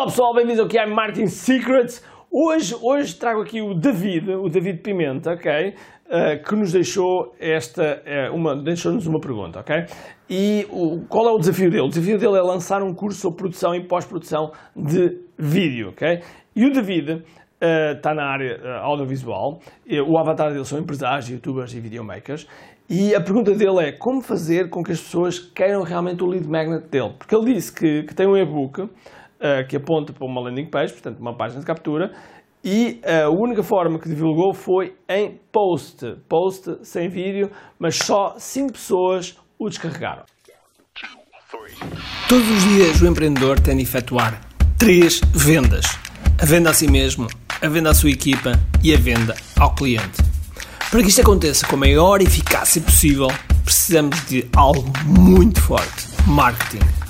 Olá pessoal, bem-vindos ao que é Marketing Secrets. Hoje, hoje trago aqui o David, o David Pimenta, ok? Uh, que nos deixou esta, uh, uma, deixou-nos uma pergunta, ok? E o, qual é o desafio dele? O desafio dele é lançar um curso sobre produção e pós-produção de vídeo, ok? E o David está uh, na área audiovisual, o avatar dele são empresários, youtubers e videomakers, e a pergunta dele é como fazer com que as pessoas queiram realmente o lead magnet dele? Porque ele disse que, que tem um e-book uh, que aponta para uma landing page, portanto, uma página de captura, e uh, a única forma que divulgou foi em post. Post sem vídeo, mas só 5 pessoas o descarregaram. Todos os dias o empreendedor tem de efetuar três vendas: a venda a si mesmo, a venda à sua equipa e a venda ao cliente. Para que isto aconteça com a maior eficácia possível, precisamos de algo muito forte: marketing.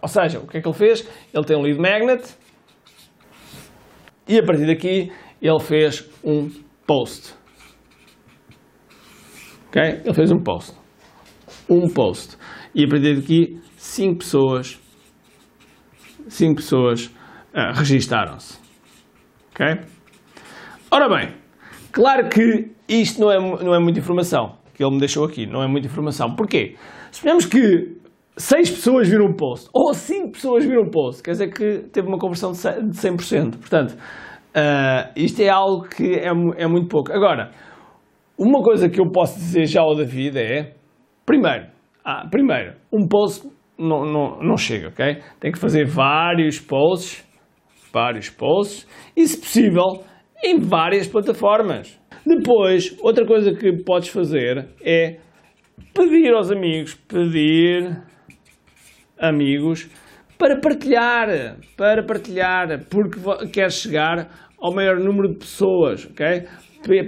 Ou seja, o que é que ele fez? Ele tem um lead magnet e a partir daqui ele fez um post. Ok? Ele fez um post. Um post. E a partir daqui, 5 pessoas, 5 pessoas uh, registaram-se. Ok? Ora bem, claro que isto não é, não é muita informação que ele me deixou aqui, não é muita informação. Porquê? Suponhamos que 6 pessoas viram o post, ou 5 pessoas viram o post, quer dizer que teve uma conversão de 100%. Portanto, uh, isto é algo que é, é, muito pouco. Agora, uma coisa que eu posso dizer já ao David é, primeiro, ah, primeiro um post não, não, não chega, ok? Tem que fazer vários posts, vários posts, e se possível, em várias plataformas. Depois, outra coisa que podes fazer é pedir aos amigos, pedir amigos, para partilhar, para partilhar, porque queres chegar ao maior número de pessoas, ok?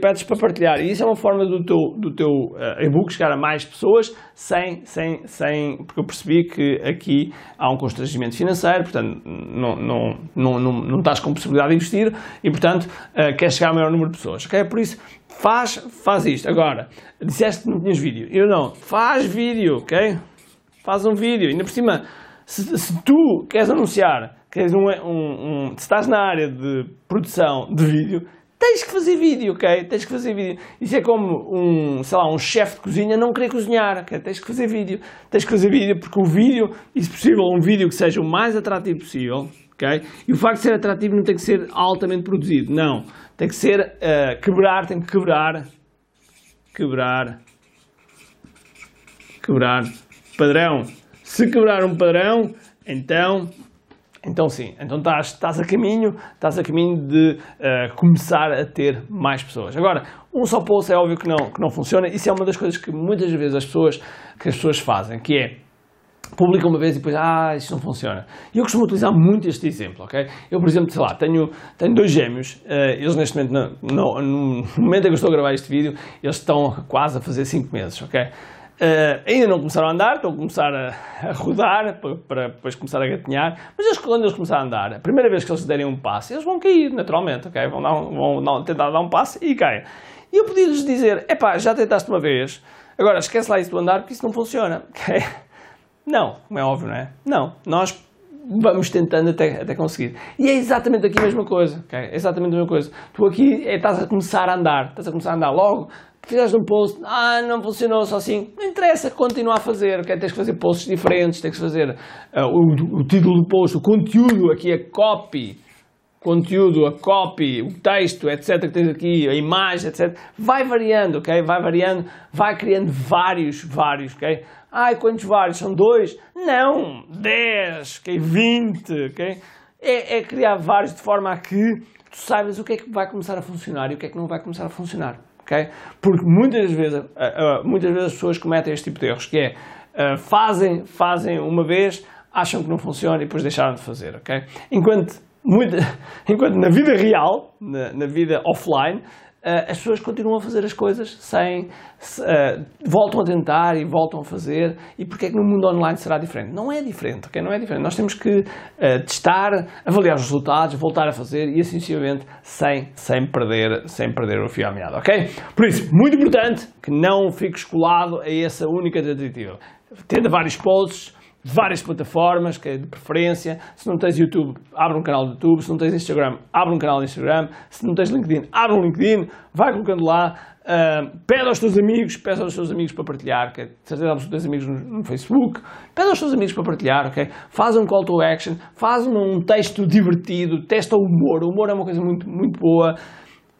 Pedes para partilhar. E isso é uma forma do teu, do teu uh, e-book chegar a mais pessoas sem, sem, sem. Porque eu percebi que aqui há um constrangimento financeiro, portanto, não, não, não, não, não estás com possibilidade de investir e, portanto, uh, queres chegar ao maior número de pessoas, ok? Por isso, faz, faz isto. Agora, disseste que não tinhas vídeo. Eu não. Faz vídeo, ok? Faz um vídeo. Ainda por cima, se, se tu queres anunciar, queres um, um, um, se estás na área de produção de vídeo, tens que fazer vídeo, ok? Tens que fazer vídeo. Isso é como um, sei lá, um chefe de cozinha não querer cozinhar, ok? Tens que fazer vídeo. Tens que fazer vídeo porque o vídeo, e se possível, um vídeo que seja o mais atrativo possível, ok? E o facto de ser atrativo não tem que ser altamente produzido, não. Tem que ser uh, quebrar, tem que quebrar, quebrar, quebrar padrão. Se quebrar um padrão, então então sim, então estás, estás a caminho, estás a caminho de uh, começar a ter mais pessoas. Agora, um só post é óbvio que não, que não funciona, isso é uma das coisas que muitas vezes as pessoas, que as pessoas fazem, que é publicam uma vez e depois, ah, isto não funciona. E eu costumo utilizar muito este exemplo, ok? Eu, por exemplo, sei lá, tenho, tenho dois gêmeos, uh, eles neste momento, no, no, no momento em que eu estou a gravar este vídeo, eles estão quase a fazer 5 meses, ok? Uh, ainda não começaram a andar, estão a começar a, a rodar para, para, depois começar a gatinhar, mas eles, quando eles começarem a andar, a primeira vez que eles derem um passo, eles vão cair naturalmente, ok? Vão, dar um, vão tentar dar um passo e caem. E eu podia-lhes dizer: epá, já tentaste uma vez, agora esquece lá isso do andar porque isso não funciona, ok? Não, como é óbvio, não é? Não, nós vamos tentando até, até conseguir. E é exatamente aqui a mesma coisa, ok? É exatamente a mesma coisa. Tu aqui é, estás a começar a andar, estás a começar a andar logo fizeste um post, ah, não funcionou só assim, não interessa, continua a fazer, okay? tens que fazer posts diferentes, tens que fazer uh, o, o, título do post, o conteúdo, aqui a copy, conteúdo, a copy, o texto, etc, que tens aqui, a imagem, etc, vai variando, ok? Vai variando, vai criando vários, vários, ok? Ai, quantos vários? São dois? Não, dez, ok? Vinte, ok? É, é criar vários de forma a que tu saibas o que é que vai começar a funcionar e o que é que não vai começar a funcionar. Porque muitas vezes, uh, uh, muitas vezes as pessoas cometem este tipo de erros, que é uh, fazem, fazem uma vez, acham que não funciona e depois deixaram de fazer. Okay? Enquanto muito, enquanto na vida real, na, na vida offline, as pessoas continuam a fazer as coisas sem. Uh, voltam a tentar e voltam a fazer. E porquê é que no mundo online será diferente? Não é diferente, ok? Não é diferente. Nós temos que uh, testar, avaliar os resultados, voltar a fazer e assim sucessivamente sem, sem, perder, sem perder o fio à meada, ok? Por isso, muito importante que não fiques colado a essa única tentativa. Tenta vários posts várias plataformas, que é de preferência. Se não tens YouTube, abre um canal de YouTube. Se não tens Instagram, abre um canal de Instagram. Se não tens LinkedIn, abre um LinkedIn. Vai colocando lá. Uh, pede aos teus amigos, pede aos teus amigos para partilhar, que é, certeza teus amigos no, no, Facebook, pede aos teus amigos para partilhar, ok? Faz um call to action, faz um, um texto divertido, testa o humor, o humor é uma coisa muito, muito boa,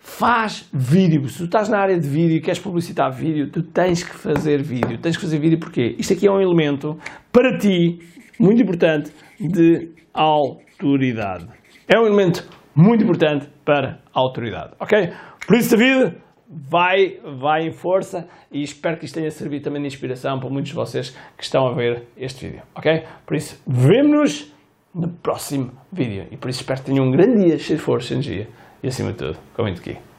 Faz vídeo. Se tu estás na área de vídeo e queres publicitar vídeo, tu tens que fazer vídeo. Tens que fazer vídeo porque isto aqui é um elemento para ti muito importante de autoridade. É um elemento muito importante para a autoridade, ok? Por isso, David, vai, vai em força e espero que isto tenha servido também de inspiração para muitos de vocês que estão a ver este vídeo, ok? Por isso, vemo-nos no próximo vídeo e por isso espero que tenham um grande dia cheio de força e energia e acima de tudo, comente aqui.